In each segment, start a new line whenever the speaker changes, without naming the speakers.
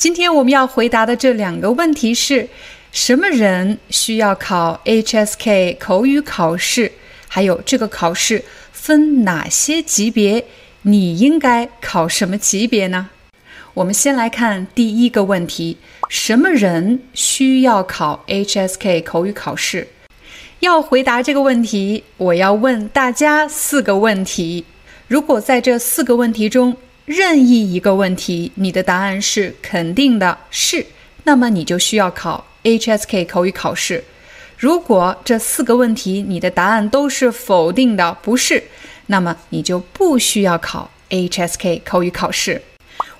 今天我们要回答的这两个问题是：什么人需要考 HSK 口语考试？还有这个考试分哪些级别？你应该考什么级别呢？我们先来看第一个问题：什么人需要考 HSK 口语考试？要回答这个问题，我要问大家四个问题。如果在这四个问题中，任意一个问题，你的答案是肯定的，是，那么你就需要考 HSK 口语考试。如果这四个问题你的答案都是否定的，不是，那么你就不需要考 HSK 口语考试。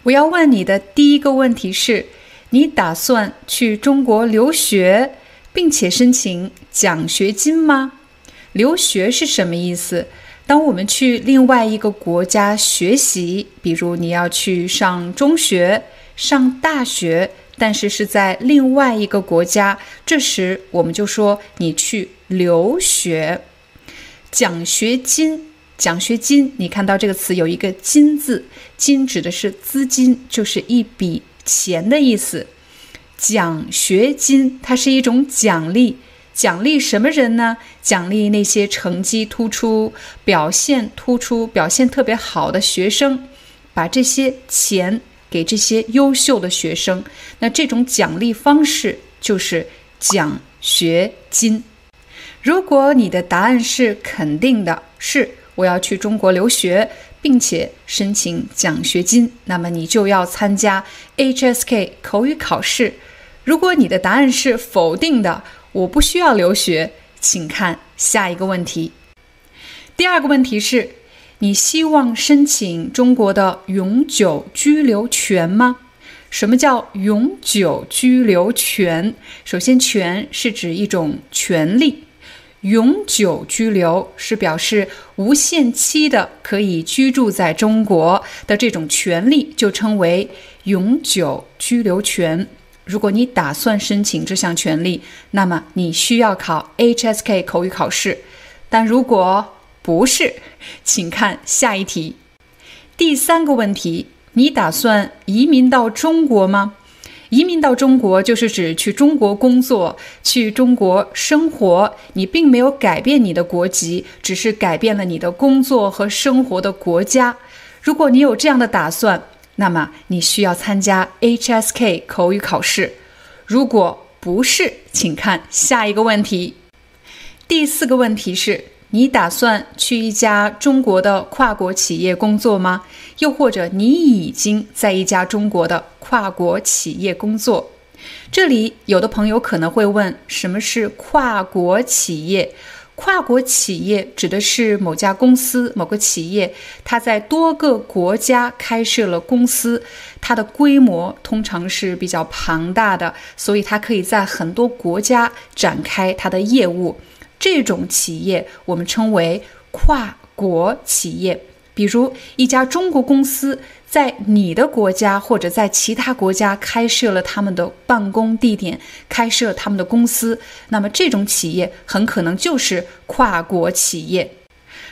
我要问你的第一个问题是：你打算去中国留学，并且申请奖学金吗？留学是什么意思？当我们去另外一个国家学习，比如你要去上中学、上大学，但是是在另外一个国家，这时我们就说你去留学。奖学金，奖学金，你看到这个词有一个“金”字，“金”指的是资金，就是一笔钱的意思。奖学金，它是一种奖励。奖励什么人呢？奖励那些成绩突出、表现突出、表现特别好的学生，把这些钱给这些优秀的学生。那这种奖励方式就是奖学金。如果你的答案是肯定的，是我要去中国留学，并且申请奖学金，那么你就要参加 HSK 口语考试。如果你的答案是否定的，我不需要留学，请看下一个问题。第二个问题是：你希望申请中国的永久居留权吗？什么叫永久居留权？首先，权是指一种权利，永久居留是表示无限期的可以居住在中国的这种权利，就称为永久居留权。如果你打算申请这项权利，那么你需要考 HSK 口语考试。但如果不是，请看下一题。第三个问题：你打算移民到中国吗？移民到中国就是指去中国工作、去中国生活。你并没有改变你的国籍，只是改变了你的工作和生活的国家。如果你有这样的打算，那么你需要参加 HSK 口语考试。如果不是，请看下一个问题。第四个问题是：你打算去一家中国的跨国企业工作吗？又或者你已经在一家中国的跨国企业工作？这里有的朋友可能会问：什么是跨国企业？跨国企业指的是某家公司、某个企业，它在多个国家开设了公司，它的规模通常是比较庞大的，所以它可以在很多国家展开它的业务。这种企业我们称为跨国企业。比如一家中国公司在你的国家或者在其他国家开设了他们的办公地点，开设他们的公司，那么这种企业很可能就是跨国企业。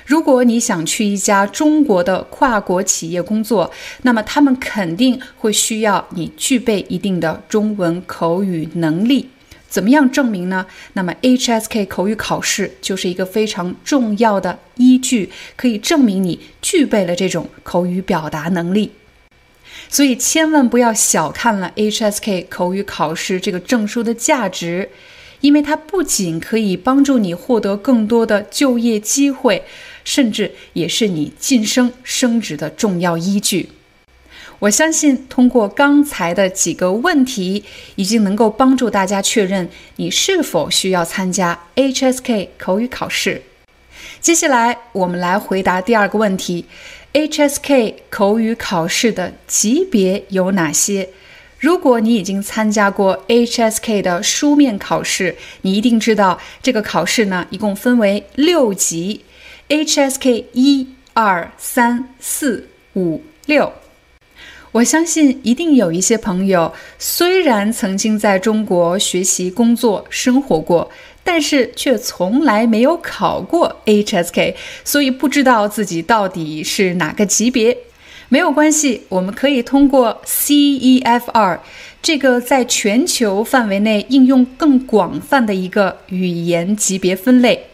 如果你想去一家中国的跨国企业工作，那么他们肯定会需要你具备一定的中文口语能力。怎么样证明呢？那么 HSK 口语考试就是一个非常重要的依据，可以证明你具备了这种口语表达能力。所以千万不要小看了 HSK 口语考试这个证书的价值，因为它不仅可以帮助你获得更多的就业机会，甚至也是你晋升升职的重要依据。我相信通过刚才的几个问题，已经能够帮助大家确认你是否需要参加 HSK 口语考试。接下来，我们来回答第二个问题：HSK 口语考试的级别有哪些？如果你已经参加过 HSK 的书面考试，你一定知道这个考试呢，一共分为六级：HSK 一、二、三、四、五、六。我相信一定有一些朋友，虽然曾经在中国学习、工作、生活过，但是却从来没有考过 HSK，所以不知道自己到底是哪个级别。没有关系，我们可以通过 CEFR 这个在全球范围内应用更广泛的一个语言级别分类。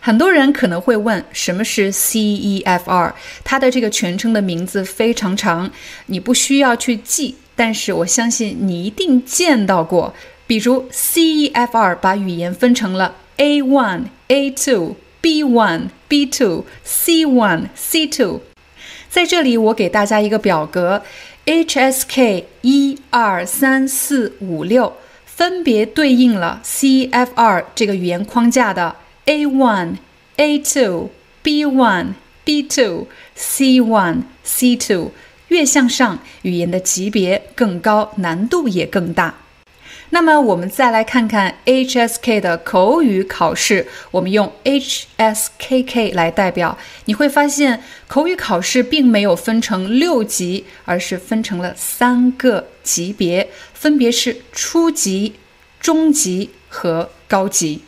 很多人可能会问，什么是 CEFR？它的这个全称的名字非常长，你不需要去记，但是我相信你一定见到过。比如 CEFR 把语言分成了 A1、A2、B1、B2、C1、C2。在这里，我给大家一个表格，HSK 一二三四五六，分别对应了 CEFR 这个语言框架的。A one, A two, B one, B two, C one, C two，越向上，语言的级别更高，难度也更大。那么，我们再来看看 HSK 的口语考试，我们用 HSKK 来代表，你会发现口语考试并没有分成六级，而是分成了三个级别，分别是初级、中级和高级。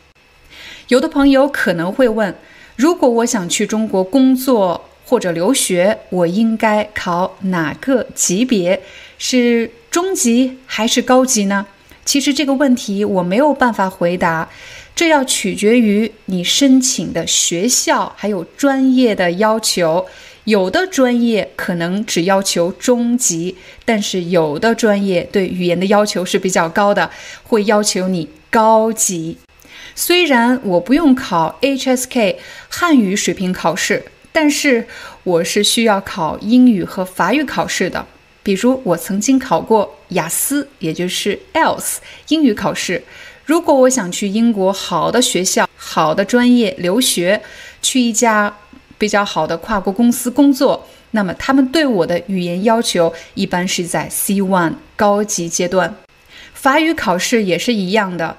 有的朋友可能会问：如果我想去中国工作或者留学，我应该考哪个级别？是中级还是高级呢？其实这个问题我没有办法回答，这要取决于你申请的学校还有专业的要求。有的专业可能只要求中级，但是有的专业对语言的要求是比较高的，会要求你高级。虽然我不用考 HSK 汉语水平考试，但是我是需要考英语和法语考试的。比如我曾经考过雅思，也就是 IELTS 英语考试。如果我想去英国好的学校、好的专业留学，去一家比较好的跨国公司工作，那么他们对我的语言要求一般是在 C1 高级阶段。法语考试也是一样的。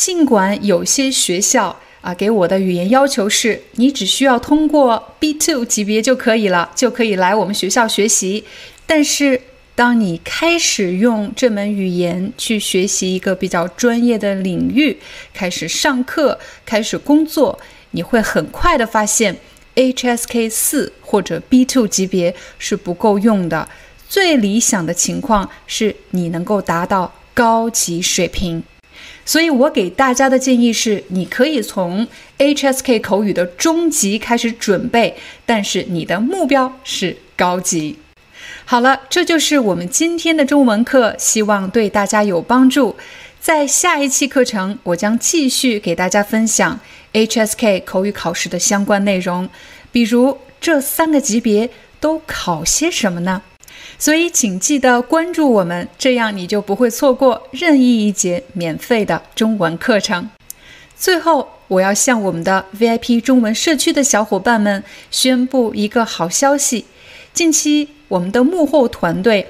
尽管有些学校啊给我的语言要求是你只需要通过 B2 级别就可以了，就可以来我们学校学习。但是当你开始用这门语言去学习一个比较专业的领域，开始上课，开始工作，你会很快的发现 HSK 四或者 B2 级别是不够用的。最理想的情况是你能够达到高级水平。所以我给大家的建议是，你可以从 HSK 口语的中级开始准备，但是你的目标是高级。好了，这就是我们今天的中文课，希望对大家有帮助。在下一期课程，我将继续给大家分享 HSK 口语考试的相关内容，比如这三个级别都考些什么呢？所以，请记得关注我们，这样你就不会错过任意一节免费的中文课程。最后，我要向我们的 VIP 中文社区的小伙伴们宣布一个好消息：近期我们的幕后团队。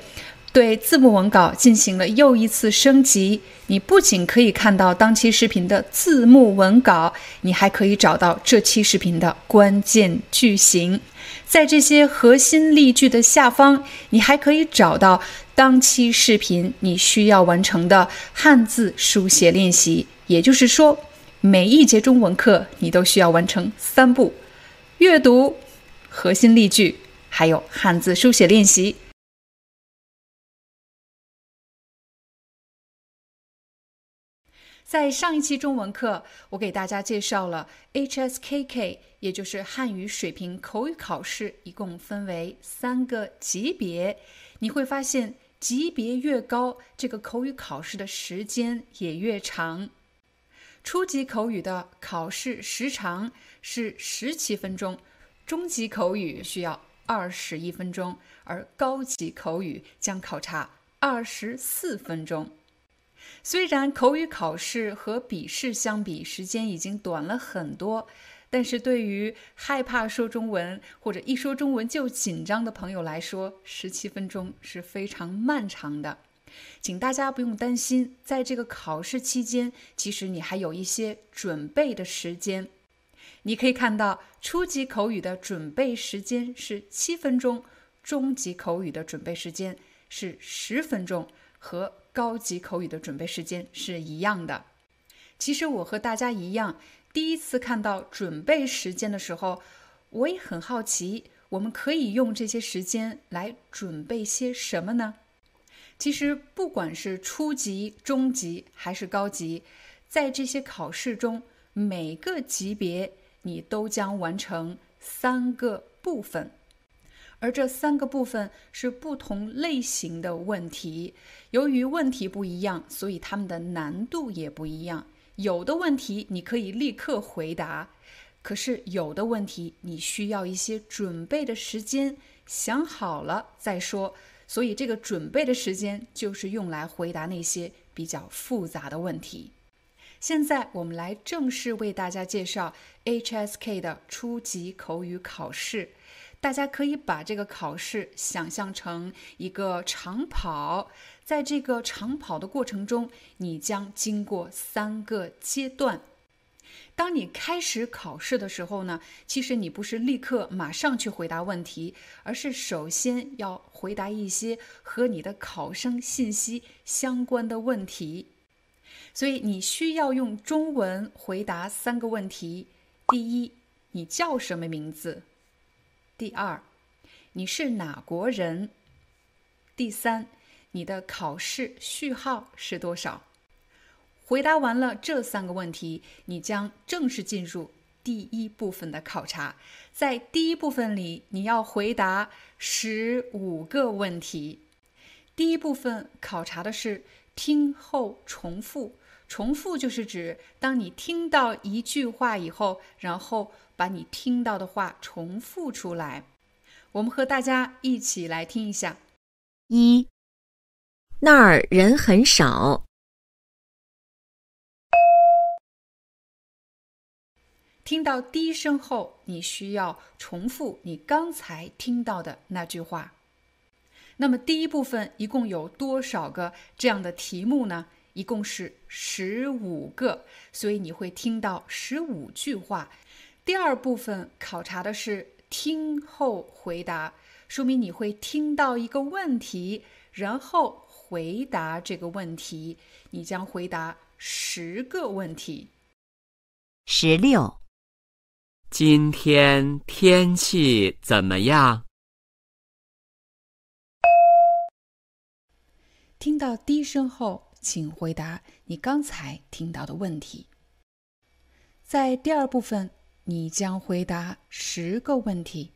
对字幕文稿进行了又一次升级。你不仅可以看到当期视频的字幕文稿，你还可以找到这期视频的关键句型。在这些核心例句的下方，你还可以找到当期视频你需要完成的汉字书写练习。也就是说，每一节中文课你都需要完成三步：阅读、核心例句，还有汉字书写练习。在上一期中文课，我给大家介绍了 HSKK，也就是汉语水平口语考试，一共分为三个级别。你会发现，级别越高，这个口语考试的时间也越长。初级口语的考试时长是十七分钟，中级口语需要。二十一分钟，而高级口语将考察二十四分钟。虽然口语考试和笔试相比时间已经短了很多，但是对于害怕说中文或者一说中文就紧张的朋友来说，十七分钟是非常漫长的。请大家不用担心，在这个考试期间，其实你还有一些准备的时间。你可以看到，初级口语的准备时间是七分钟，中级口语的准备时间是十分钟，和高级口语的准备时间是一样的。其实我和大家一样，第一次看到准备时间的时候，我也很好奇，我们可以用这些时间来准备些什么呢？其实，不管是初级、中级还是高级，在这些考试中，每个级别你都将完成三个部分，而这三个部分是不同类型的问题。由于问题不一样，所以它们的难度也不一样。有的问题你可以立刻回答，可是有的问题你需要一些准备的时间，想好了再说。所以，这个准备的时间就是用来回答那些比较复杂的问题。现在，我们来正式为大家介绍 HSK 的初级口语考试。大家可以把这个考试想象成一个长跑，在这个长跑的过程中，你将经过三个阶段。当你开始考试的时候呢，其实你不是立刻马上去回答问题，而是首先要回答一些和你的考生信息相关的问题。所以你需要用中文回答三个问题：第一，你叫什么名字？第二，你是哪国人？第三，你的考试序号是多少？回答完了这三个问题，你将正式进入第一部分的考察。在第一部分里，你要回答十五个问题。第一部分考察的是听后重复。重复就是指当你听到一句话以后，然后把你听到的话重复出来。我们和大家一起来听一下：
一，那儿人很少。
听到低声后，你需要重复你刚才听到的那句话。那么第一部分一共有多少个这样的题目呢？一共是十五个，所以你会听到十五句话。第二部分考察的是听后回答，说明你会听到一个问题，然后回答这个问题。你将回答十个问题。
十六。
今天天气怎么样？
听到低声后，请回答你刚才听到的问题。在第二部分，你将回答十个问题。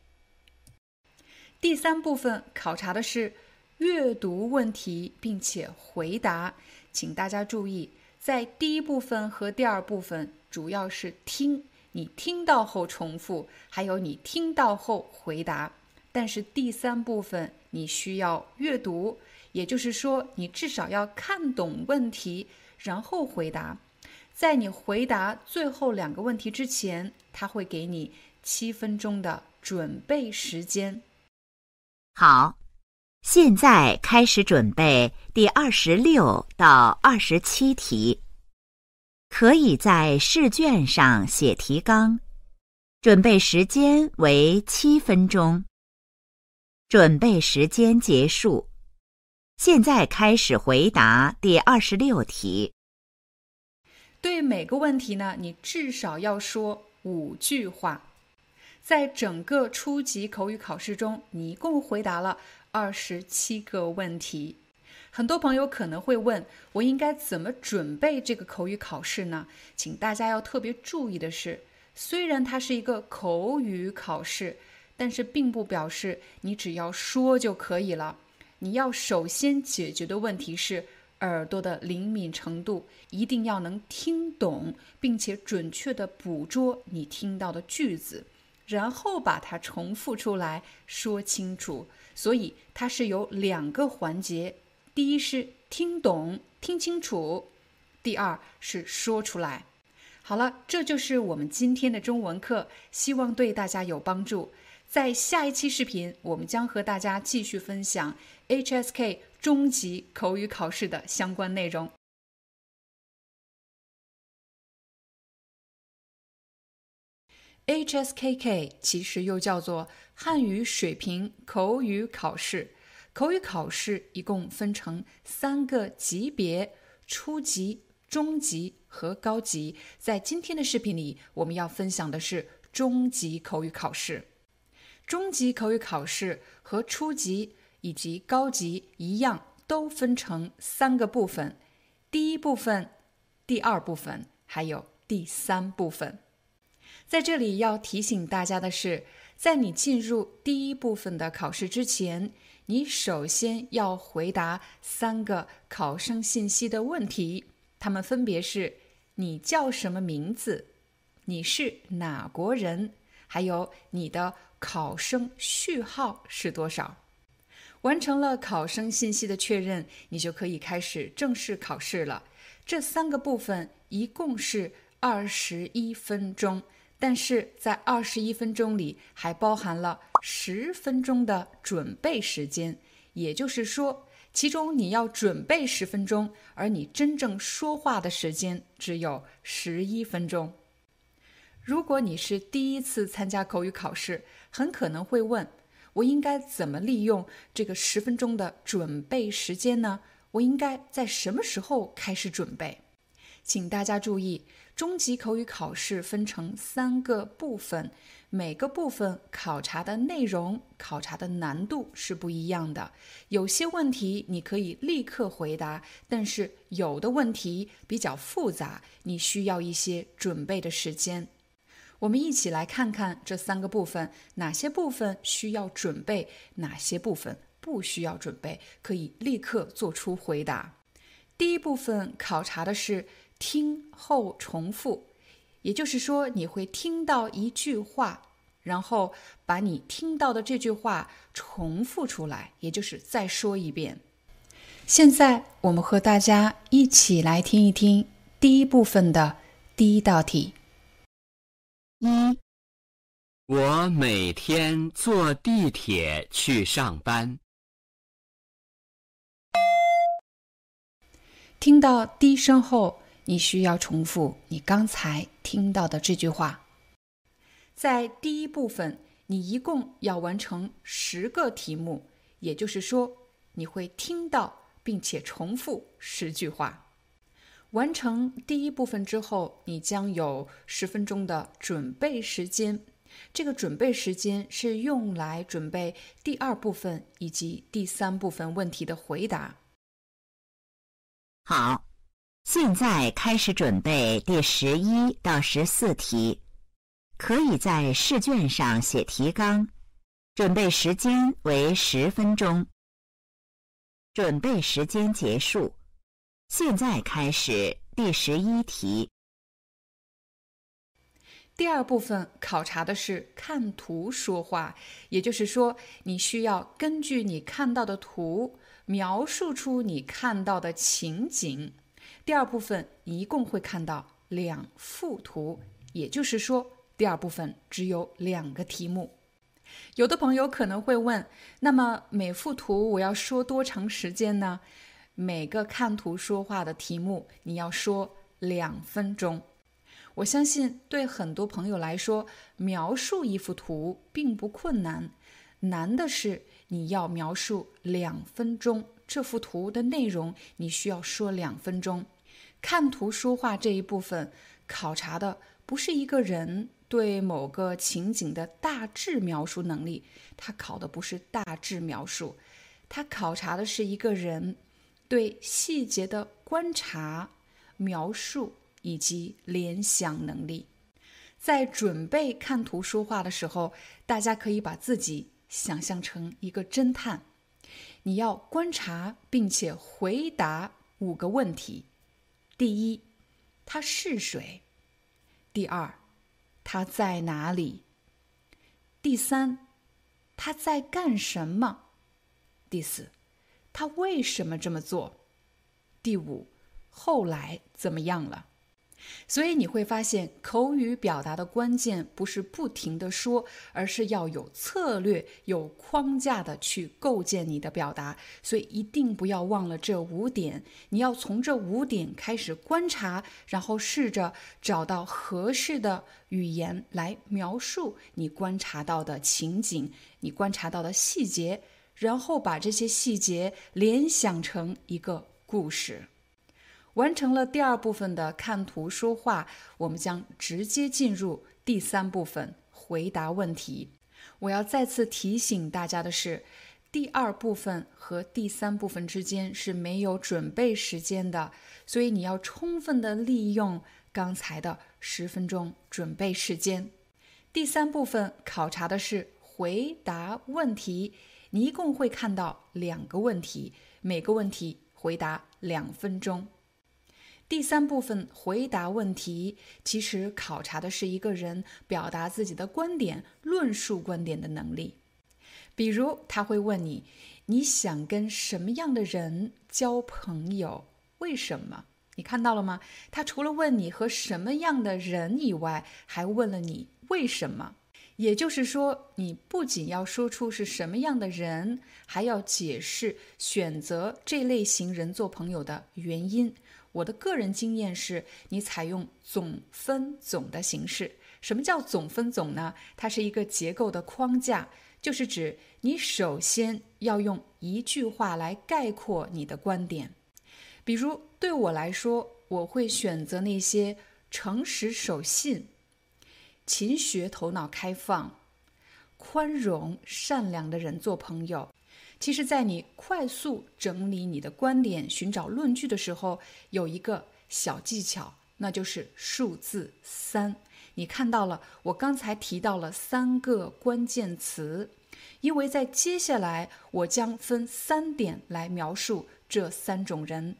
第三部分考察的是阅读问题，并且回答。请大家注意，在第一部分和第二部分主要是听。你听到后重复，还有你听到后回答。但是第三部分你需要阅读，也就是说，你至少要看懂问题，然后回答。在你回答最后两个问题之前，他会给你七分钟的准备时间。
好，现在开始准备第二十六到二十七题。可以在试卷上写提纲，准备时间为七分钟。准备时间结束，现在开始回答第二十六题。
对每个问题呢，你至少要说五句话。在整个初级口语考试中，你一共回答了二十七个问题。很多朋友可能会问我应该怎么准备这个口语考试呢？请大家要特别注意的是，虽然它是一个口语考试，但是并不表示你只要说就可以了。你要首先解决的问题是耳朵的灵敏程度，一定要能听懂，并且准确地捕捉你听到的句子。然后把它重复出来说清楚。所以它是有两个环节：第一是听懂、听清楚；第二是说出来。好了，这就是我们今天的中文课，希望对大家有帮助。在下一期视频，我们将和大家继续分享 HSK 中级口语考试的相关内容。HSKK 其实又叫做汉语水平口语考试。口语考试一共分成三个级别：初级、中级和高级。在今天的视频里，我们要分享的是中级口语考试。中级口语考试和初级以及高级一样，都分成三个部分：第一部分、第二部分，还有第三部分。在这里要提醒大家的是，在你进入第一部分的考试之前，你首先要回答三个考生信息的问题，它们分别是：你叫什么名字？你是哪国人？还有你的考生序号是多少？完成了考生信息的确认，你就可以开始正式考试了。这三个部分一共是二十一分钟。但是在二十一分钟里，还包含了十分钟的准备时间，也就是说，其中你要准备十分钟，而你真正说话的时间只有十一分钟。如果你是第一次参加口语考试，很可能会问：我应该怎么利用这个十分钟的准备时间呢？我应该在什么时候开始准备？请大家注意，中级口语考试分成三个部分，每个部分考察的内容、考察的难度是不一样的。有些问题你可以立刻回答，但是有的问题比较复杂，你需要一些准备的时间。我们一起来看看这三个部分，哪些部分需要准备，哪些部分不需要准备，可以立刻做出回答。第一部分考察的是。听后重复，也就是说，你会听到一句话，然后把你听到的这句话重复出来，也就是再说一遍。现在，我们和大家一起来听一听第一部分的第一道题。
一，
我每天坐地铁去上班。
听到低声后。你需要重复你刚才听到的这句话。在第一部分，你一共要完成十个题目，也就是说，你会听到并且重复十句话。完成第一部分之后，你将有十分钟的准备时间。这个准备时间是用来准备第二部分以及第三部分问题的回答。
好。现在开始准备第十一到十四题，可以在试卷上写提纲。准备时间为十分钟。准备时间结束。现在开始第十一题。
第二部分考察的是看图说话，也就是说，你需要根据你看到的图描述出你看到的情景。第二部分一共会看到两幅图，也就是说，第二部分只有两个题目。有的朋友可能会问：那么每幅图我要说多长时间呢？每个看图说话的题目你要说两分钟。我相信对很多朋友来说，描述一幅图并不困难，难的是你要描述两分钟这幅图的内容，你需要说两分钟。看图说话这一部分考察的不是一个人对某个情景的大致描述能力，他考的不是大致描述，他考察的是一个人对细节的观察、描述以及联想能力。在准备看图说话的时候，大家可以把自己想象成一个侦探，你要观察并且回答五个问题。第一，他是谁？第二，他在哪里？第三，他在干什么？第四，他为什么这么做？第五，后来怎么样了？所以你会发现，口语表达的关键不是不停的说，而是要有策略、有框架的去构建你的表达。所以一定不要忘了这五点，你要从这五点开始观察，然后试着找到合适的语言来描述你观察到的情景、你观察到的细节，然后把这些细节联想成一个故事。完成了第二部分的看图说话，我们将直接进入第三部分回答问题。我要再次提醒大家的是，第二部分和第三部分之间是没有准备时间的，所以你要充分的利用刚才的十分钟准备时间。第三部分考察的是回答问题，你一共会看到两个问题，每个问题回答两分钟。第三部分回答问题，其实考察的是一个人表达自己的观点、论述观点的能力。比如，他会问你：“你想跟什么样的人交朋友？为什么？”你看到了吗？他除了问你和什么样的人以外，还问了你为什么。也就是说，你不仅要说出是什么样的人，还要解释选择这类型人做朋友的原因。我的个人经验是，你采用总分总的形式。什么叫总分总呢？它是一个结构的框架，就是指你首先要用一句话来概括你的观点。比如对我来说，我会选择那些诚实守信、勤学、头脑开放、宽容、善良的人做朋友。其实，在你快速整理你的观点、寻找论据的时候，有一个小技巧，那就是数字三。你看到了，我刚才提到了三个关键词，因为在接下来我将分三点来描述这三种人。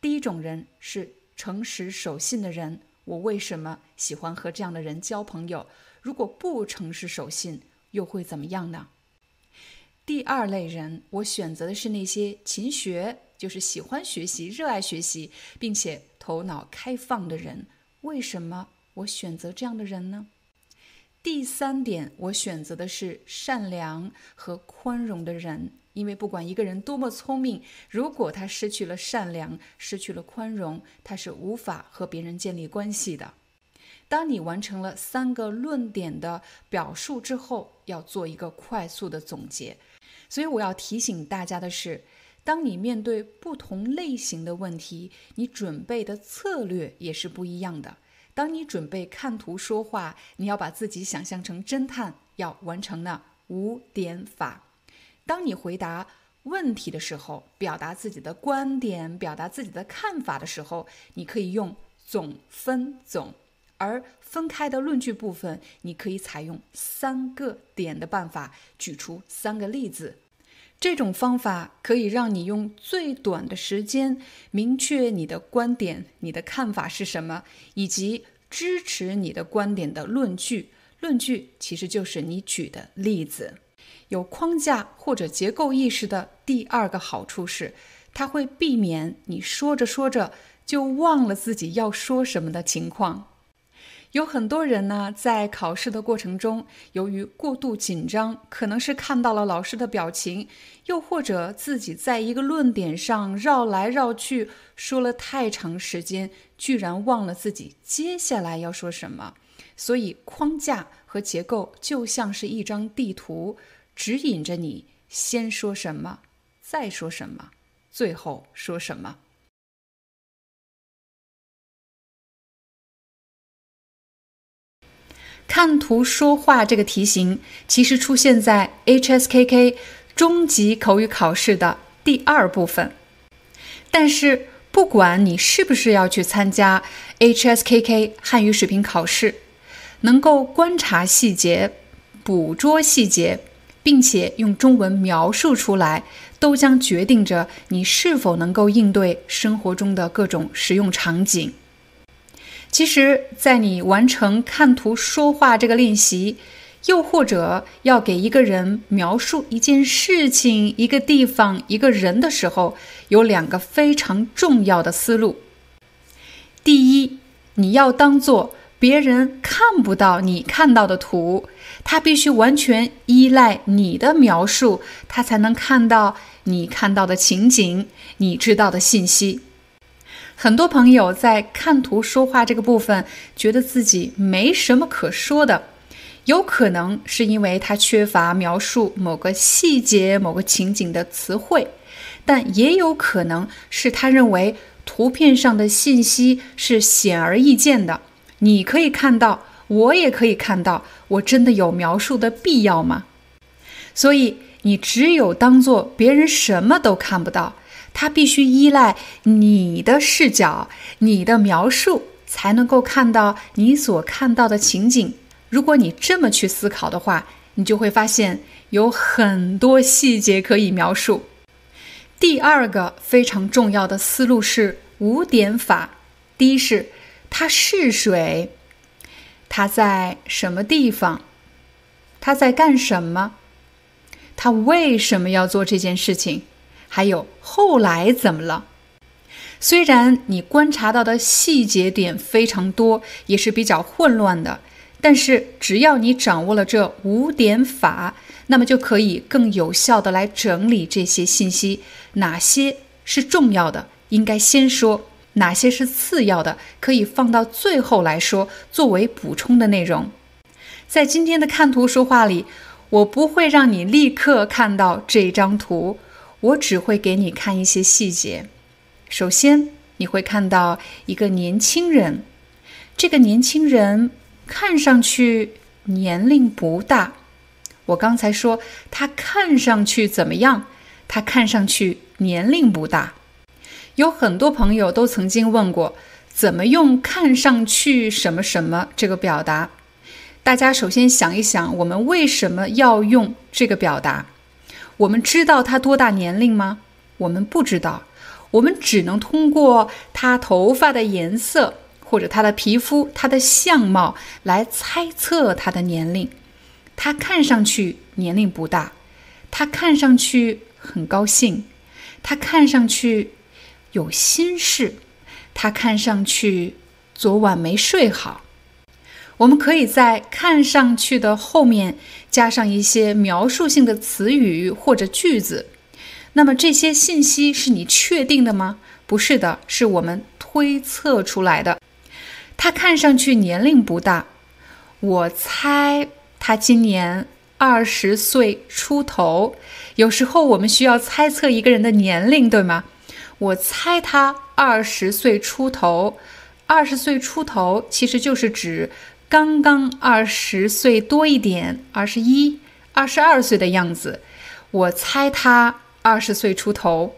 第一种人是诚实守信的人，我为什么喜欢和这样的人交朋友？如果不诚实守信，又会怎么样呢？第二类人，我选择的是那些勤学，就是喜欢学习、热爱学习，并且头脑开放的人。为什么我选择这样的人呢？第三点，我选择的是善良和宽容的人，因为不管一个人多么聪明，如果他失去了善良、失去了宽容，他是无法和别人建立关系的。当你完成了三个论点的表述之后，要做一个快速的总结。所以我要提醒大家的是，当你面对不同类型的问题，你准备的策略也是不一样的。当你准备看图说话，你要把自己想象成侦探，要完成那五点法。当你回答问题的时候，表达自己的观点、表达自己的看法的时候，你可以用总分总。而分开的论据部分，你可以采用三个点的办法，举出三个例子。这种方法可以让你用最短的时间明确你的观点、你的看法是什么，以及支持你的观点的论据。论据其实就是你举的例子。有框架或者结构意识的第二个好处是，它会避免你说着说着就忘了自己要说什么的情况。有很多人呢，在考试的过程中，由于过度紧张，可能是看到了老师的表情，又或者自己在一个论点上绕来绕去，说了太长时间，居然忘了自己接下来要说什么。所以，框架和结构就像是一张地图，指引着你先说什么，再说什么，最后说什么。看图说话这个题型其实出现在 HSKK 中级口语考试的第二部分，但是不管你是不是要去参加 HSKK 汉语水平考试，能够观察细节、捕捉细节，并且用中文描述出来，都将决定着你是否能够应对生活中的各种实用场景。其实，在你完成看图说话这个练习，又或者要给一个人描述一件事情、一个地方、一个人的时候，有两个非常重要的思路。第一，你要当做别人看不到你看到的图，他必须完全依赖你的描述，他才能看到你看到的情景，你知道的信息。很多朋友在看图说话这个部分，觉得自己没什么可说的。有可能是因为他缺乏描述某个细节、某个情景的词汇，但也有可能是他认为图片上的信息是显而易见的，你可以看到，我也可以看到，我真的有描述的必要吗？所以你只有当做别人什么都看不到，他必须依赖你的视角、你的描述，才能够看到你所看到的情景。如果你这么去思考的话，你就会发现有很多细节可以描述。第二个非常重要的思路是五点法。第一是，他是谁？他在什么地方？他在干什么？他为什么要做这件事情？还有后来怎么了？虽然你观察到的细节点非常多，也是比较混乱的。但是，只要你掌握了这五点法，那么就可以更有效的来整理这些信息。哪些是重要的，应该先说；哪些是次要的，可以放到最后来说，作为补充的内容。在今天的看图说话里，我不会让你立刻看到这张图，我只会给你看一些细节。首先，你会看到一个年轻人，这个年轻人。看上去年龄不大，我刚才说他看上去怎么样？他看上去年龄不大。有很多朋友都曾经问过，怎么用“看上去什么什么”这个表达？大家首先想一想，我们为什么要用这个表达？我们知道他多大年龄吗？我们不知道，我们只能通过他头发的颜色。或者他的皮肤、他的相貌来猜测他的年龄。他看上去年龄不大，他看上去很高兴，他看上去有心事，他看上去昨晚没睡好。我们可以在“看上去”的后面加上一些描述性的词语或者句子。那么这些信息是你确定的吗？不是的，是我们推测出来的。他看上去年龄不大，我猜他今年二十岁出头。有时候我们需要猜测一个人的年龄，对吗？我猜他二十岁出头。二十岁出头其实就是指刚刚二十岁多一点，二十一、二十二岁的样子。我猜他二十岁出头。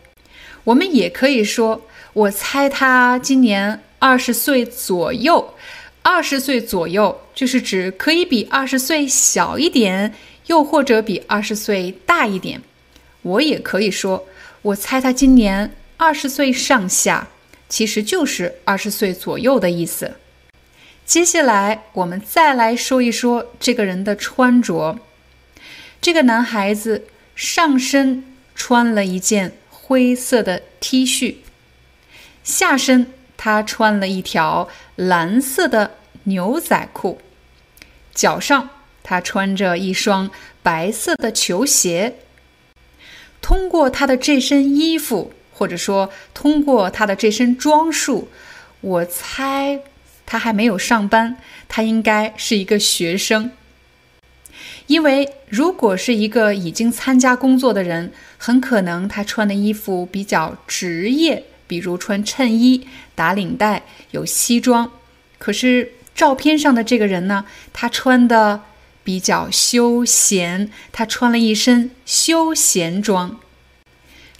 我们也可以说，我猜他今年。二十岁左右，二十岁左右就是指可以比二十岁小一点，又或者比二十岁大一点。我也可以说，我猜他今年二十岁上下，其实就是二十岁左右的意思。接下来，我们再来说一说这个人的穿着。这个男孩子上身穿了一件灰色的 T 恤，下身。他穿了一条蓝色的牛仔裤，脚上他穿着一双白色的球鞋。通过他的这身衣服，或者说通过他的这身装束，我猜他还没有上班，他应该是一个学生。因为如果是一个已经参加工作的人，很可能他穿的衣服比较职业。比如穿衬衣、打领带、有西装，可是照片上的这个人呢，他穿的比较休闲，他穿了一身休闲装。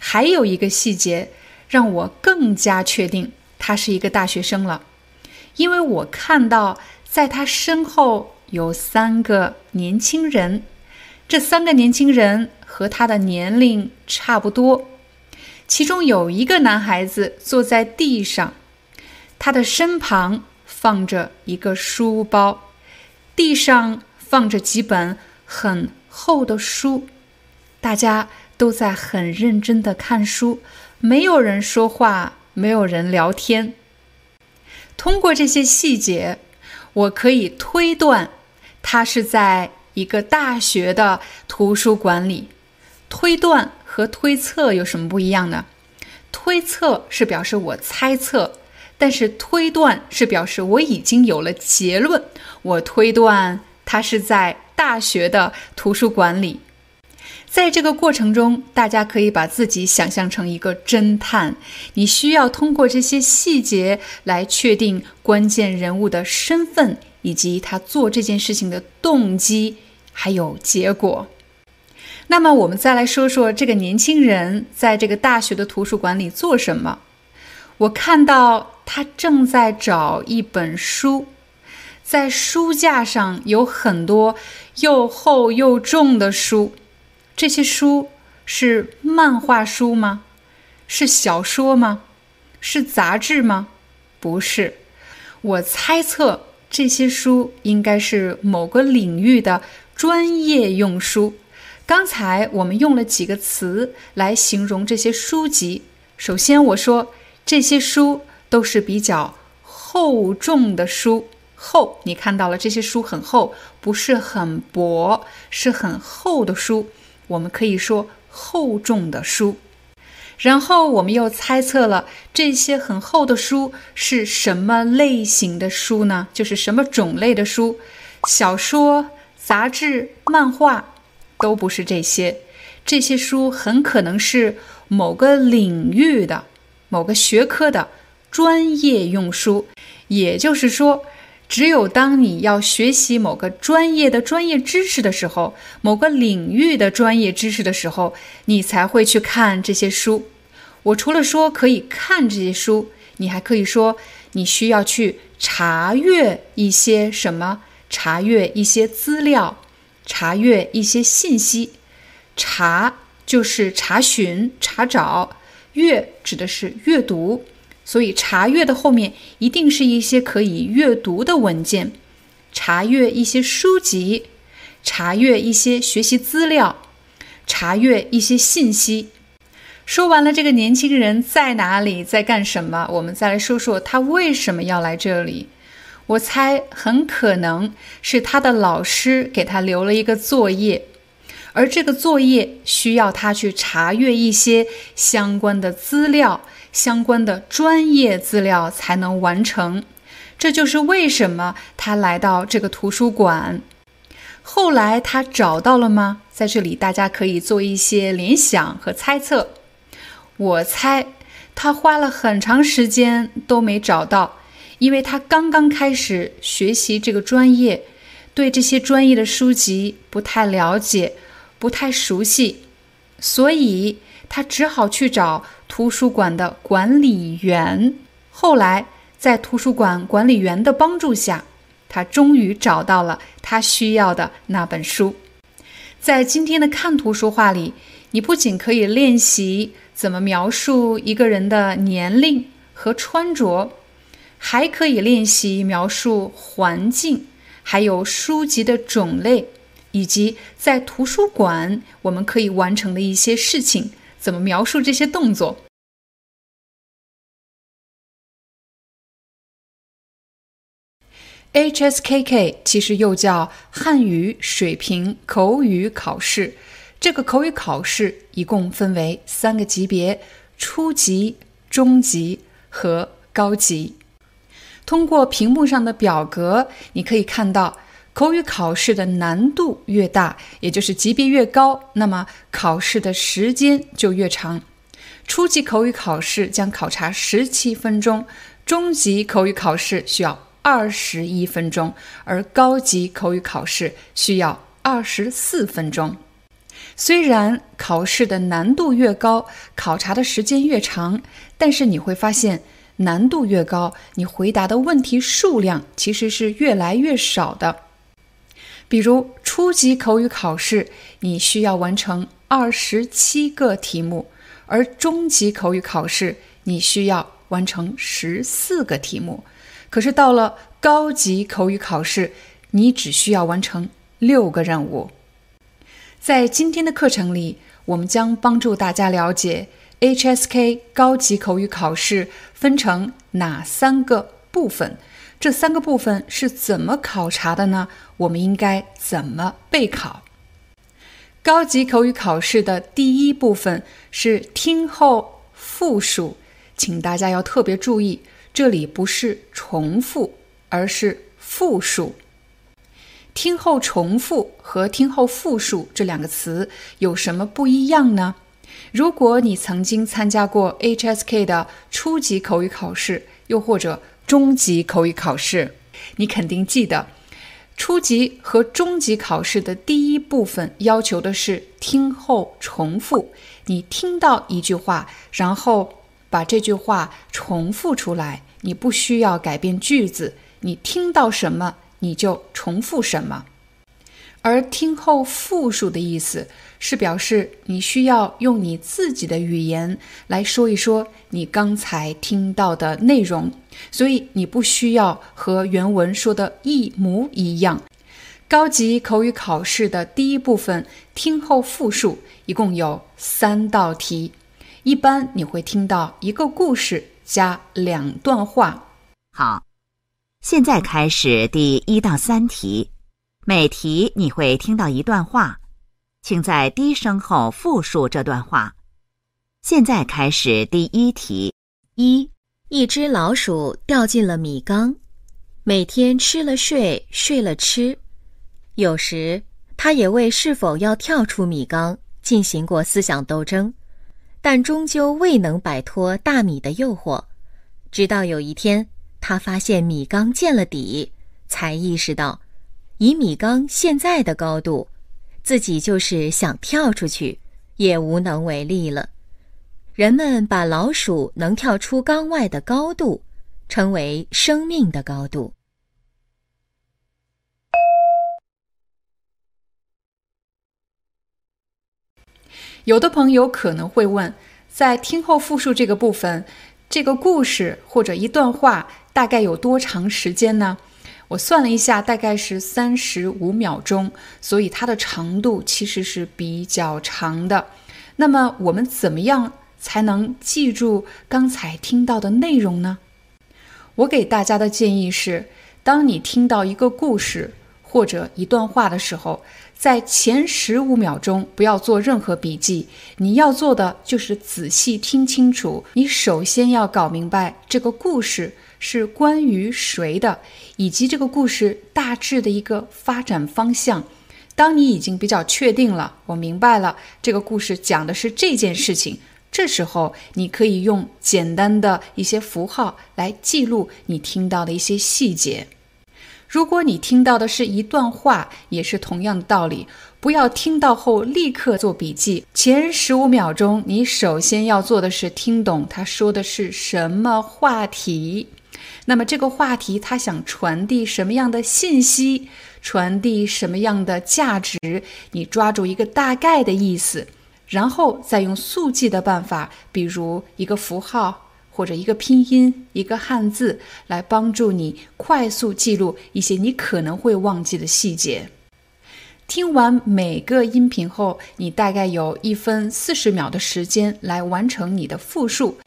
还有一个细节让我更加确定他是一个大学生了，因为我看到在他身后有三个年轻人，这三个年轻人和他的年龄差不多。其中有一个男孩子坐在地上，他的身旁放着一个书包，地上放。着几本很厚的书，大家都在很认真的看书，没有人说话，没有人聊天。通过这些细节，我可以推断，他是在一个大学的图书馆里。推断和推测有什么不一样呢？推测是表示我猜测，但是推断是表示我已经有了结论。我推断他是在大学的图书馆里。在这个过程中，大家可以把自己想象成一个侦探，你需要通过这些细节来确定关键人物的身份以及他做这件事情的动机，还有结果。那么，我们再来说说这个年轻人在这个大学的图书馆里做什么。我看到他正在找一本书，在书架上有很多又厚又重的书。这些书是漫画书吗？是小说吗？是杂志吗？不是。我猜测这些书应该是某个领域的专业用书。刚才我们用了几个词来形容这些书籍。首先，我说这些书都是比较厚重的书。厚，你看到了，这些书很厚，不是很薄，是很厚的书。我们可以说厚重的书，然后我们又猜测了这些很厚的书是什么类型的书呢？就是什么种类的书？小说、杂志、漫画都不是这些，这些书很可能是某个领域的、某个学科的专业用书，也就是说。只有当你要学习某个专业的专业知识的时候，某个领域的专业知识的时候，你才会去看这些书。我除了说可以看这些书，你还可以说你需要去查阅一些什么，查阅一些资料，查阅一些信息。查就是查询、查找，阅指的是阅读。所以，查阅的后面一定是一些可以阅读的文件，查阅一些书籍，查阅一些学习资料，查阅一些信息。说完了这个年轻人在哪里，在干什么，我们再来说说他为什么要来这里。我猜很可能是他的老师给他留了一个作业，而这个作业需要他去查阅一些相关的资料。相关的专业资料才能完成，这就是为什么他来到这个图书馆。后来他找到了吗？在这里，大家可以做一些联想和猜测。我猜他花了很长时间都没找到，因为他刚刚开始学习这个专业，对这些专业的书籍不太了解，不太熟悉，所以他只好去找。图书馆的管理员，后来在图书馆管理员的帮助下，他终于找到了他需要的那本书。在今天的看图说话里，你不仅可以练习怎么描述一个人的年龄和穿着，还可以练习描述环境，还有书籍的种类，以及在图书馆我们可以完成的一些事情。怎么描述这些动作？HSKK 其实又叫汉语水平口语考试。这个口语考试一共分为三个级别：初级、中级和高级。通过屏幕上的表格，你可以看到。口语考试的难度越大，也就是级别越高，那么考试的时间就越长。初级口语考试将考察十七分钟，中级口语考试需要二十一分钟，而高级口语考试需要二十四分钟。虽然考试的难度越高，考察的时间越长，但是你会发现，难度越高，你回答的问题数量其实是越来越少的。比如初级口语考试，你需要完成二十七个题目；而中级口语考试，你需要完成十四个题目。可是到了高级口语考试，你只需要完成六个任务。在今天的课程里，我们将帮助大家了解 HSK 高级口语考试分成哪三个部分，这三个部分是怎么考察的呢？我们应该怎么备考？高级口语考试的第一部分是听后复述，请大家要特别注意，这里不是重复，而是复述。听后重复和听后复述这两个词有什么不一样呢？如果你曾经参加过 HSK 的初级口语考试，又或者中级口语考试，你肯定记得。初级和中级考试的第一部分要求的是听后重复。你听到一句话，然后把这句话重复出来。你不需要改变句子，你听到什么你就重复什么。而听后复述的意思是表示你需要用你自己的语言来说一说你刚才听到的内容。所以你不需要和原文说的一模一样。高级口语考试的第一部分听后复述一共有三道题，一般你会听到一个故事加两段话。
好，现在开始第一到三题，每题你会听到一段话，请在低声后复述这段话。现在开始第一题一。
一只老鼠掉进了米缸，每天吃了睡，睡了吃。有时，它也为是否要跳出米缸进行过思想斗争，但终究未能摆脱大米的诱惑。直到有一天，他发现米缸见了底，才意识到，以米缸现在的高度，自己就是想跳出去，也无能为力了。人们把老鼠能跳出缸外的高度称为生命的高度。
有的朋友可能会问，在听后复述这个部分，这个故事或者一段话大概有多长时间呢？我算了一下，大概是三十五秒钟，所以它的长度其实是比较长的。那么我们怎么样？才能记住刚才听到的内容呢？我给大家的建议是：当你听到一个故事或者一段话的时候，在前十五秒钟不要做任何笔记，你要做的就是仔细听清楚。你首先要搞明白这个故事是关于谁的，以及这个故事大致的一个发展方向。当你已经比较确定了，我明白了，这个故事讲的是这件事情。这时候，你可以用简单的一些符号来记录你听到的一些细节。如果你听到的是一段话，也是同样的道理，不要听到后立刻做笔记。前十五秒钟，你首先要做的是听懂他说的是什么话题。那么这个话题他想传递什么样的信息，传递什么样的价值，你抓住一个大概的意思。然后再用速记的办法，比如一个符号或者一个拼音、一个汉字，来帮助你快速记录一些你可能会忘记的细节。听完每个音频后，你大概有一分四十秒的时间来完成你的复述。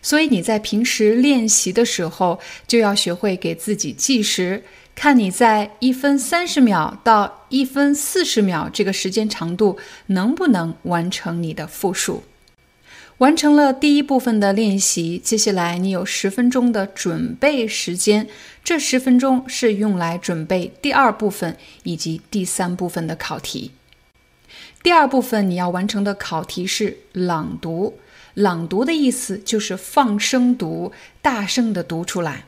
所以你在平时练习的时候，就要学会给自己计时。看你在一分三十秒到一分四十秒这个时间长度能不能完成你的复述。完成了第一部分的练习，接下来你有十分钟的准备时间，这十分钟是用来准备第二部分以及第三部分的考题。第二部分你要完成的考题是朗读，朗读的意思就是放声读，大声的读出来。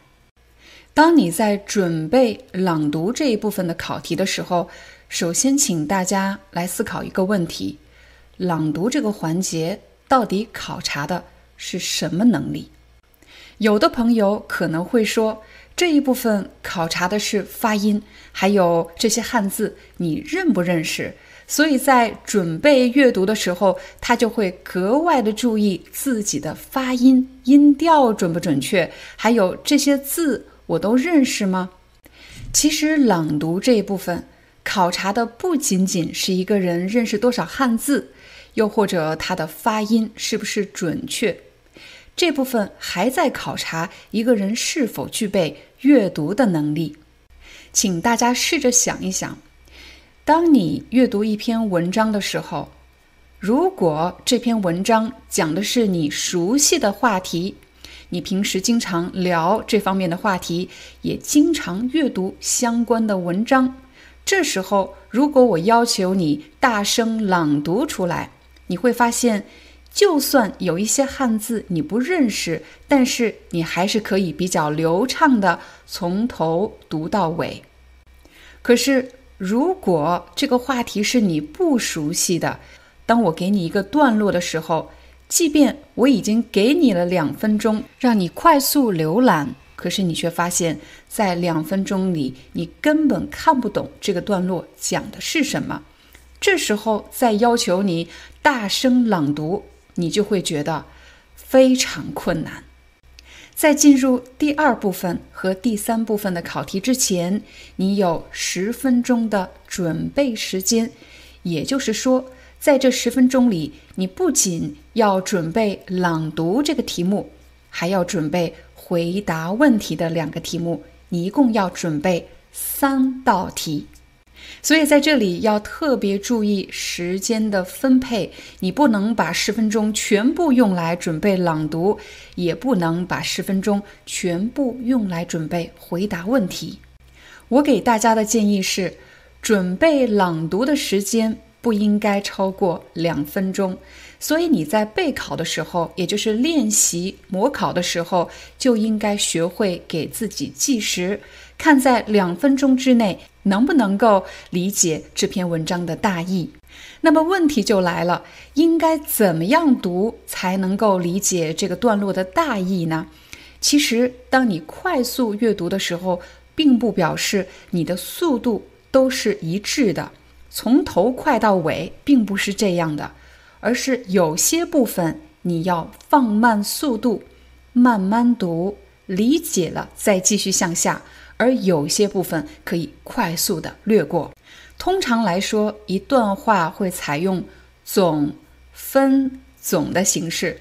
当你在准备朗读这一部分的考题的时候，首先请大家来思考一个问题：朗读这个环节到底考察的是什么能力？有的朋友可能会说，这一部分考察的是发音，还有这些汉字你认不认识？所以在准备阅读的时候，他就会格外的注意自己的发音、音调准不准确，还有这些字。我都认识吗？其实朗读这一部分，考察的不仅仅是一个人认识多少汉字，又或者他的发音是不是准确，这部分还在考察一个人是否具备阅读的能力。请大家试着想一想，当你阅读一篇文章的时候，如果这篇文章讲的是你熟悉的话题，你平时经常聊这方面的话题，也经常阅读相关的文章，这时候如果我要求你大声朗读出来，你会发现，就算有一些汉字你不认识，但是你还是可以比较流畅的从头读到尾。可是，如果这个话题是你不熟悉的，当我给你一个段落的时候，即便我已经给你了两分钟，让你快速浏览，可是你却发现，在两分钟里，你根本看不懂这个段落讲的是什么。这时候再要求你大声朗读，你就会觉得非常困难。在进入第二部分和第三部分的考题之前，你有十分钟的准备时间。也就是说，在这十分钟里，你不仅要准备朗读这个题目，还要准备回答问题的两个题目。你一共要准备三道题。所以在这里要特别注意时间的分配，你不能把十分钟全部用来准备朗读，也不能把十分钟全部用来准备回答问题。我给大家的建议是，准备朗读的时间不应该超过两分钟。所以你在备考的时候，也就是练习模考的时候，就应该学会给自己计时，看在两分钟之内能不能够理解这篇文章的大意。那么问题就来了，应该怎么样读才能够理解这个段落的大意呢？其实，当你快速阅读的时候，并不表示你的速度都是一致的，从头快到尾，并不是这样的。而是有些部分你要放慢速度，慢慢读，理解了再继续向下；而有些部分可以快速的略过。通常来说，一段话会采用总、分、总的形式。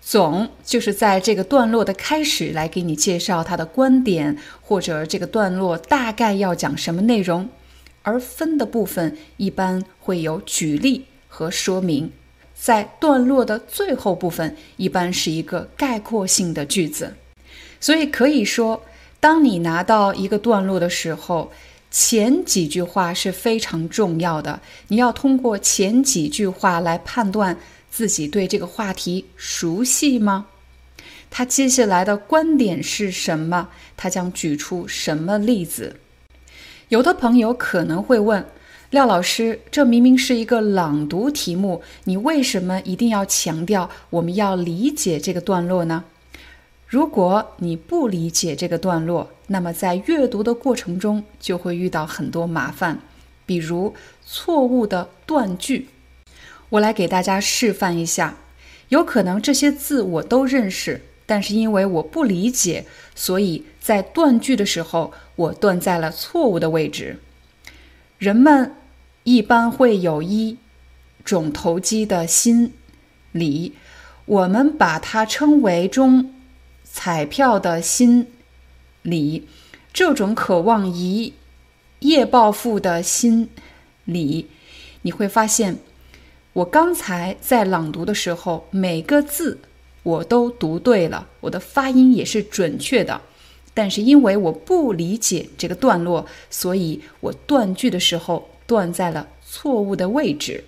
总就是在这个段落的开始来给你介绍他的观点，或者这个段落大概要讲什么内容；而分的部分一般会有举例。和说明，在段落的最后部分，一般是一个概括性的句子。所以可以说，当你拿到一个段落的时候，前几句话是非常重要的。你要通过前几句话来判断自己对这个话题熟悉吗？他接下来的观点是什么？他将举出什么例子？有的朋友可能会问。廖老师，这明明是一个朗读题目，你为什么一定要强调我们要理解这个段落呢？如果你不理解这个段落，那么在阅读的过程中就会遇到很多麻烦，比如错误的断句。我来给大家示范一下，有可能这些字我都认识，但是因为我不理解，所以在断句的时候我断在了错误的位置。人们一般会有一种投机的心理，我们把它称为中彩票的心理。这种渴望一夜暴富的心理，你会发现，我刚才在朗读的时候，每个字我都读对了，我的发音也是准确的。但是因为我不理解这个段落，所以我断句的时候断在了错误的位置。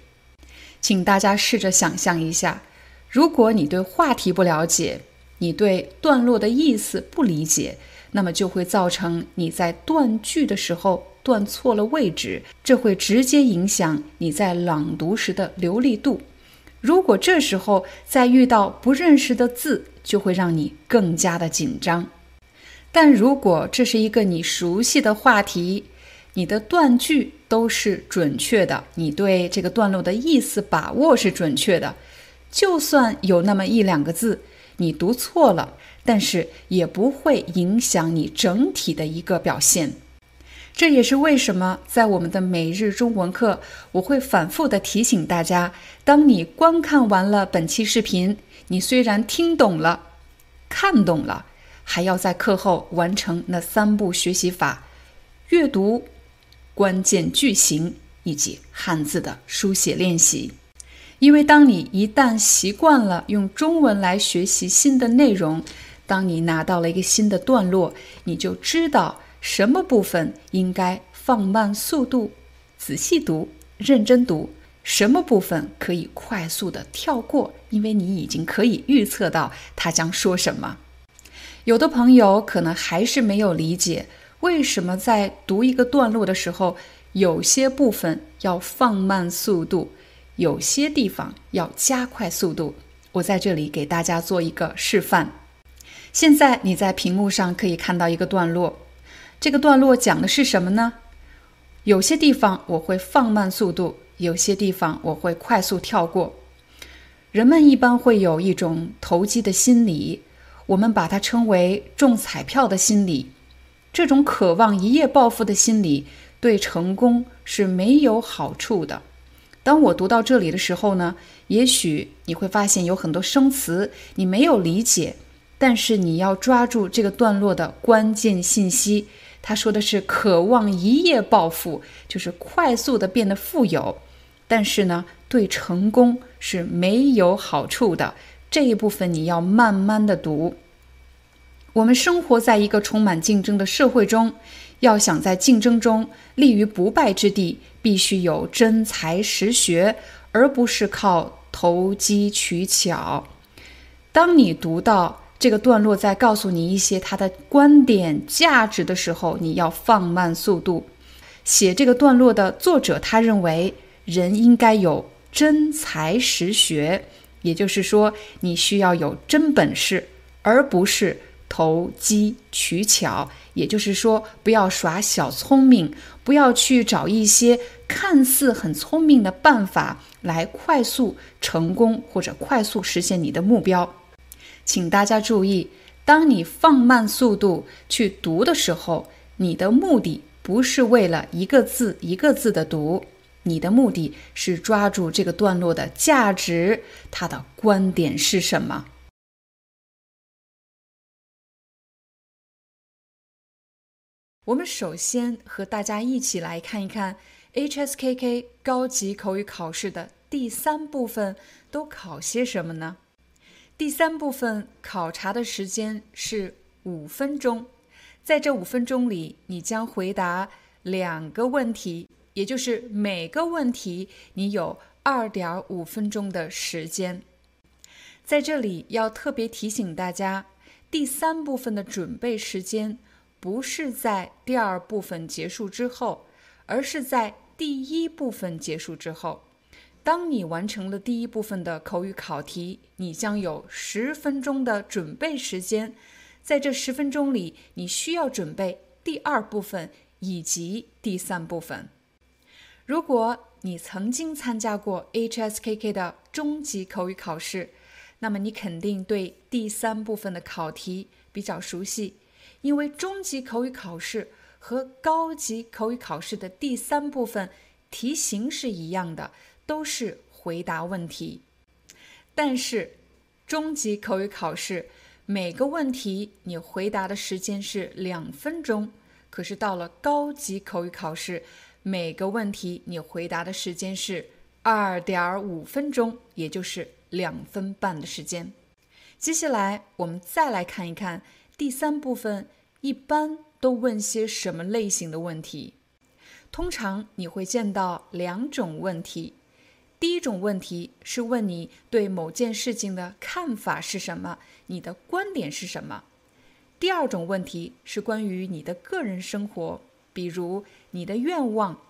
请大家试着想象一下，如果你对话题不了解，你对段落的意思不理解，那么就会造成你在断句的时候断错了位置，这会直接影响你在朗读时的流利度。如果这时候再遇到不认识的字，就会让你更加的紧张。但如果这是一个你熟悉的话题，你的断句都是准确的，你对这个段落的意思把握是准确的，就算有那么一两个字你读错了，但是也不会影响你整体的一个表现。这也是为什么在我们的每日中文课，我会反复的提醒大家：当你观看完了本期视频，你虽然听懂了、看懂了，还要在课后完成那三步学习法：阅读、关键句型以及汉字的书写练习。因为当你一旦习惯了用中文来学习新的内容，当你拿到了一个新的段落，你就知道。什么部分应该放慢速度，仔细读，认真读？什么部分可以快速的跳过？因为你已经可以预测到他将说什么。有的朋友可能还是没有理解，为什么在读一个段落的时候，有些部分要放慢速度，有些地方要加快速度。我在这里给大家做一个示范。现在你在屏幕上可以看到一个段落。这个段落讲的是什么呢？有些地方我会放慢速度，有些地方我会快速跳过。人们一般会有一种投机的心理，我们把它称为中彩票的心理。这种渴望一夜暴富的心理对成功是没有好处的。当我读到这里的时候呢，也许你会发现有很多生词你没有理解，但是你要抓住这个段落的关键信息。他说的是渴望一夜暴富，就是快速的变得富有，但是呢，对成功是没有好处的。这一部分你要慢慢的读。我们生活在一个充满竞争的社会中，要想在竞争中立于不败之地，必须有真才实学，而不是靠投机取巧。当你读到。这个段落在告诉你一些他的观点、价值的时候，你要放慢速度。写这个段落的作者他认为，人应该有真才实学，也就是说，你需要有真本事，而不是投机取巧。也就是说，不要耍小聪明，不要去找一些看似很聪明的办法来快速成功或者快速实现你的目标。请大家注意，当你放慢速度去读的时候，你的目的不是为了一个字一个字的读，你的目的是抓住这个段落的价值，它的观点是什么。我们首先和大家一起来看一看 HSKK 高级口语考试的第三部分都考些什么呢？第三部分考察的时间是五分钟，在这五分钟里，你将回答两个问题，也就是每个问题你有二点五分钟的时间。在这里要特别提醒大家，第三部分的准备时间不是在第二部分结束之后，而是在第一部分结束之后。当你完成了第一部分的口语考题，你将有十分钟的准备时间。在这十分钟里，你需要准备第二部分以及第三部分。如果你曾经参加过 HSKK 的中级口语考试，那么你肯定对第三部分的考题比较熟悉，因为中级口语考试和高级口语考试的第三部分题型是一样的。都是回答问题，但是中级口语考试每个问题你回答的时间是两分钟，可是到了高级口语考试，每个问题你回答的时间是二点五分钟，也就是两分半的时间。接下来我们再来看一看第三部分一般都问些什么类型的问题。通常你会见到两种问题。第一种问题是问你对某件事情的看法是什么，你的观点是什么。第二种问题是关于你的个人生活，比如你的愿望、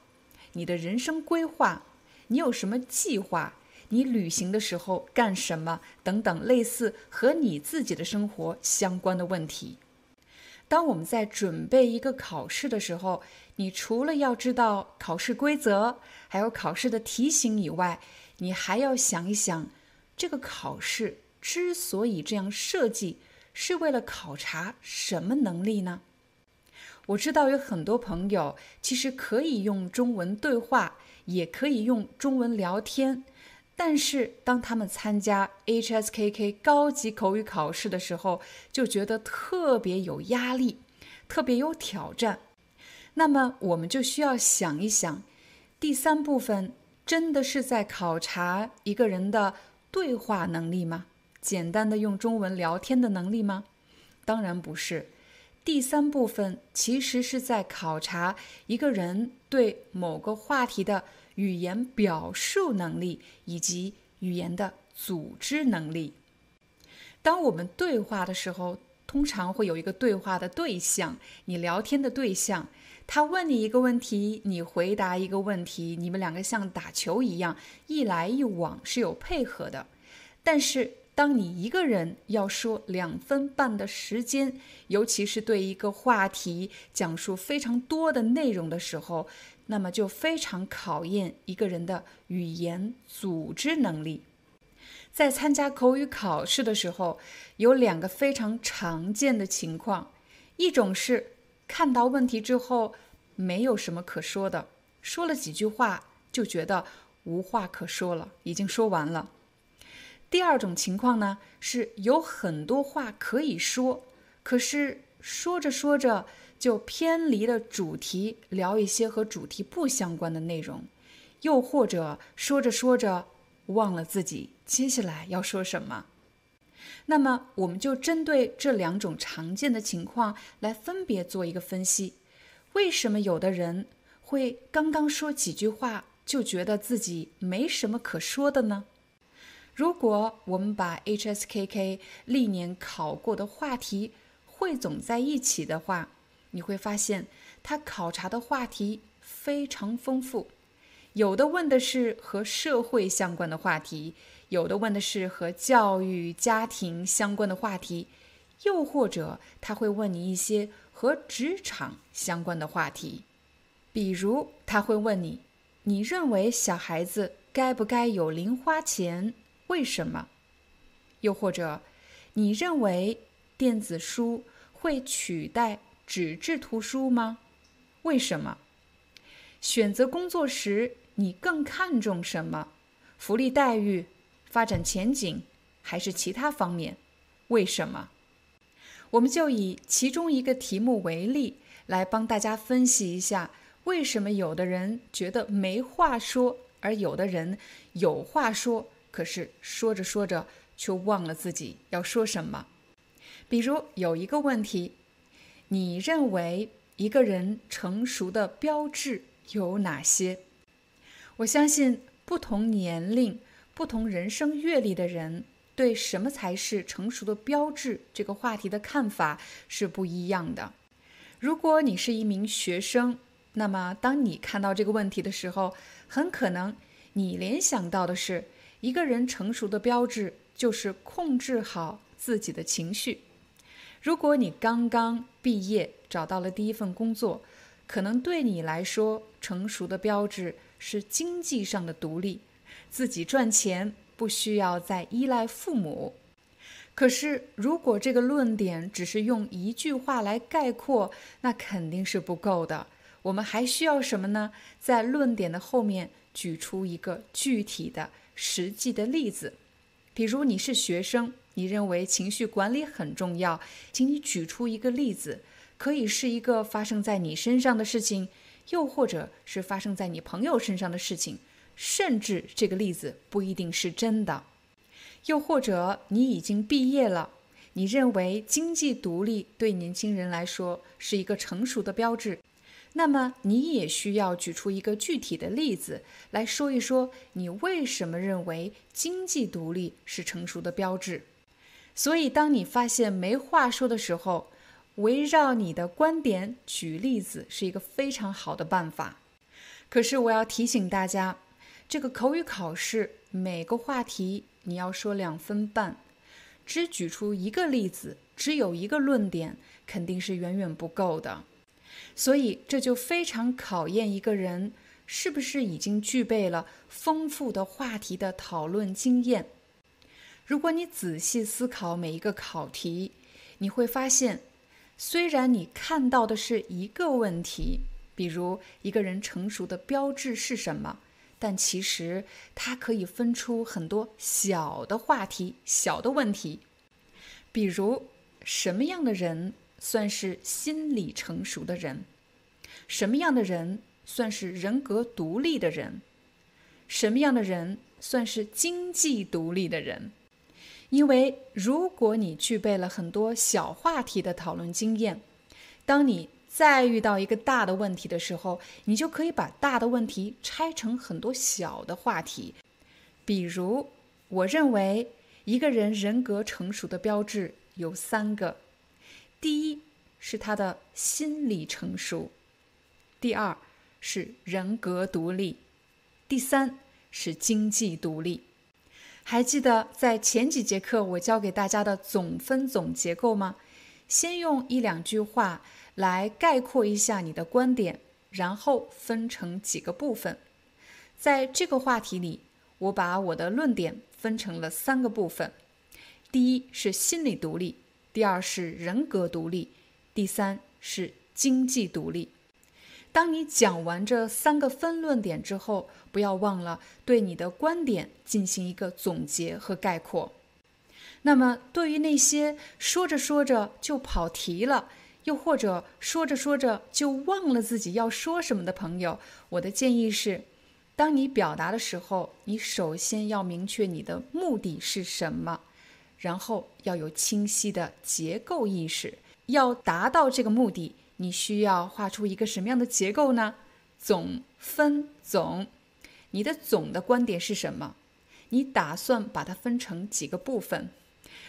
你的人生规划、你有什么计划、你旅行的时候干什么等等，类似和你自己的生活相关的问题。当我们在准备一个考试的时候，你除了要知道考试规则，还有考试的题型以外，你还要想一想，这个考试之所以这样设计，是为了考察什么能力呢？我知道有很多朋友其实可以用中文对话，也可以用中文聊天，但是当他们参加 HSKK 高级口语考试的时候，就觉得特别有压力，特别有挑战。那么我们就需要想一想，第三部分真的是在考察一个人的对话能力吗？简单的用中文聊天的能力吗？当然不是。第三部分其实是在考察一个人对某个话题的语言表述能力以及语言的组织能力。当我们对话的时候，通常会有一个对话的对象，你聊天的对象，他问你一个问题，你回答一个问题，你们两个像打球一样一来一往是有配合的，但是。当你一个人要说两分半的时间，尤其是对一个话题讲述非常多的内容的时候，那么就非常考验一个人的语言组织能力。在参加口语考试的时候，有两个非常常见的情况：一种是看到问题之后没有什么可说的，说了几句话就觉得无话可说了，已经说完了。第二种情况呢，是有很多话可以说，可是说着说着就偏离了主题，聊一些和主题不相关的内容，又或者说着说着忘了自己接下来要说什么。那么，我们就针对这两种常见的情况来分别做一个分析：为什么有的人会刚刚说几句话就觉得自己没什么可说的呢？如果我们把 HSKK 历年考过的话题汇总在一起的话，你会发现它考察的话题非常丰富。有的问的是和社会相关的话题，有的问的是和教育、家庭相关的话题，又或者他会问你一些和职场相关的话题。比如，他会问你：你认为小孩子该不该有零花钱？为什么？又或者，你认为电子书会取代纸质图书吗？为什么？选择工作时，你更看重什么？福利待遇、发展前景，还是其他方面？为什么？我们就以其中一个题目为例，来帮大家分析一下，为什么有的人觉得没话说，而有的人有话说。可是说着说着却忘了自己要说什么。比如有一个问题，你认为一个人成熟的标志有哪些？我相信不同年龄、不同人生阅历的人对什么才是成熟的标志这个话题的看法是不一样的。如果你是一名学生，那么当你看到这个问题的时候，很可能你联想到的是。一个人成熟的标志就是控制好自己的情绪。如果你刚刚毕业，找到了第一份工作，可能对你来说，成熟的标志是经济上的独立，自己赚钱，不需要再依赖父母。可是，如果这个论点只是用一句话来概括，那肯定是不够的。我们还需要什么呢？在论点的后面举出一个具体的。实际的例子，比如你是学生，你认为情绪管理很重要，请你举出一个例子，可以是一个发生在你身上的事情，又或者是发生在你朋友身上的事情，甚至这个例子不一定是真的。又或者你已经毕业了，你认为经济独立对年轻人来说是一个成熟的标志。那么你也需要举出一个具体的例子来说一说，你为什么认为经济独立是成熟的标志？所以，当你发现没话说的时候，围绕你的观点举例子是一个非常好的办法。可是，我要提醒大家，这个口语考试每个话题你要说两分半，只举出一个例子，只有一个论点，肯定是远远不够的。所以这就非常考验一个人是不是已经具备了丰富的话题的讨论经验。如果你仔细思考每一个考题，你会发现，虽然你看到的是一个问题，比如一个人成熟的标志是什么，但其实它可以分出很多小的话题、小的问题。比如，什么样的人算是心理成熟的人？什么样的人算是人格独立的人？什么样的人算是经济独立的人？因为如果你具备了很多小话题的讨论经验，当你再遇到一个大的问题的时候，你就可以把大的问题拆成很多小的话题。比如，我认为一个人人格成熟的标志有三个：第一是他的心理成熟；第二是人格独立；第三是经济独立。还记得在前几节课我教给大家的总分总结构吗？先用一两句话来概括一下你的观点，然后分成几个部分。在这个话题里，我把我的论点分成了三个部分：第一是心理独立，第二是人格独立，第三是经济独立。当你讲完这三个分论点之后，不要忘了对你的观点进行一个总结和概括。那么，对于那些说着说着就跑题了，又或者说着说着就忘了自己要说什么的朋友，我的建议是：当你表达的时候，你首先要明确你的目的是什么，然后要有清晰的结构意识。要达到这个目的。你需要画出一个什么样的结构呢？总分总，你的总的观点是什么？你打算把它分成几个部分？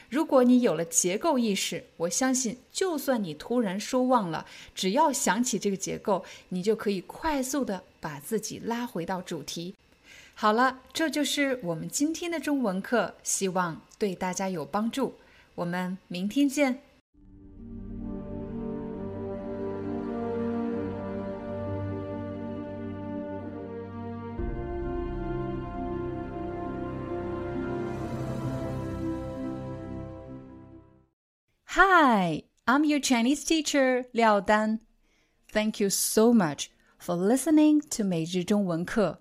如果你有了结构意识，我相信，就算你突然说忘了，只要想起这个结构，你就可以快速的把自己拉回到主题。好了，这就是我们今天的中文课，希望对大家有帮助。我们明天见。Hi, I'm your Chinese teacher, Liao Dan. Thank you so much for listening to 每日中文课.